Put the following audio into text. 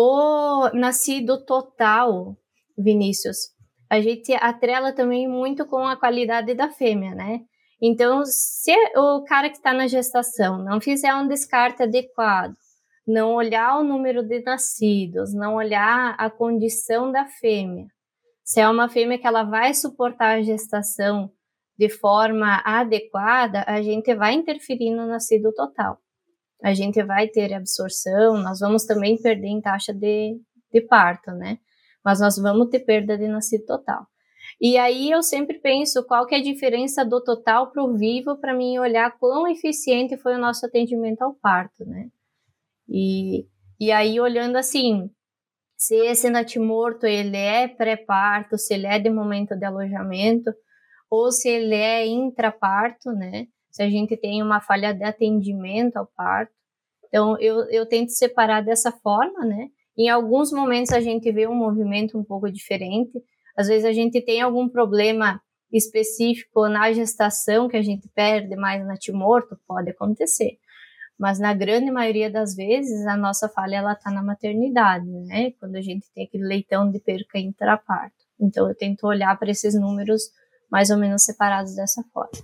O nascido total, Vinícius, a gente atrela também muito com a qualidade da fêmea, né? Então, se o cara que está na gestação não fizer um descarte adequado, não olhar o número de nascidos, não olhar a condição da fêmea, se é uma fêmea que ela vai suportar a gestação de forma adequada, a gente vai interferir no nascido total. A gente vai ter absorção, nós vamos também perder em taxa de, de parto, né? Mas nós vamos ter perda de nascido total. E aí eu sempre penso qual que é a diferença do total para o vivo para mim olhar quão eficiente foi o nosso atendimento ao parto, né? E, e aí olhando assim, se esse natimorto ele é pré-parto, se ele é de momento de alojamento, ou se ele é intraparto, né? Se a gente tem uma falha de atendimento ao parto. Então, eu, eu tento separar dessa forma, né? Em alguns momentos a gente vê um movimento um pouco diferente. Às vezes a gente tem algum problema específico na gestação que a gente perde mais natimorto, pode acontecer. Mas na grande maioria das vezes a nossa falha ela está na maternidade, né? Quando a gente tem aquele leitão de perca intraparto. Então eu tento olhar para esses números mais ou menos separados dessa forma.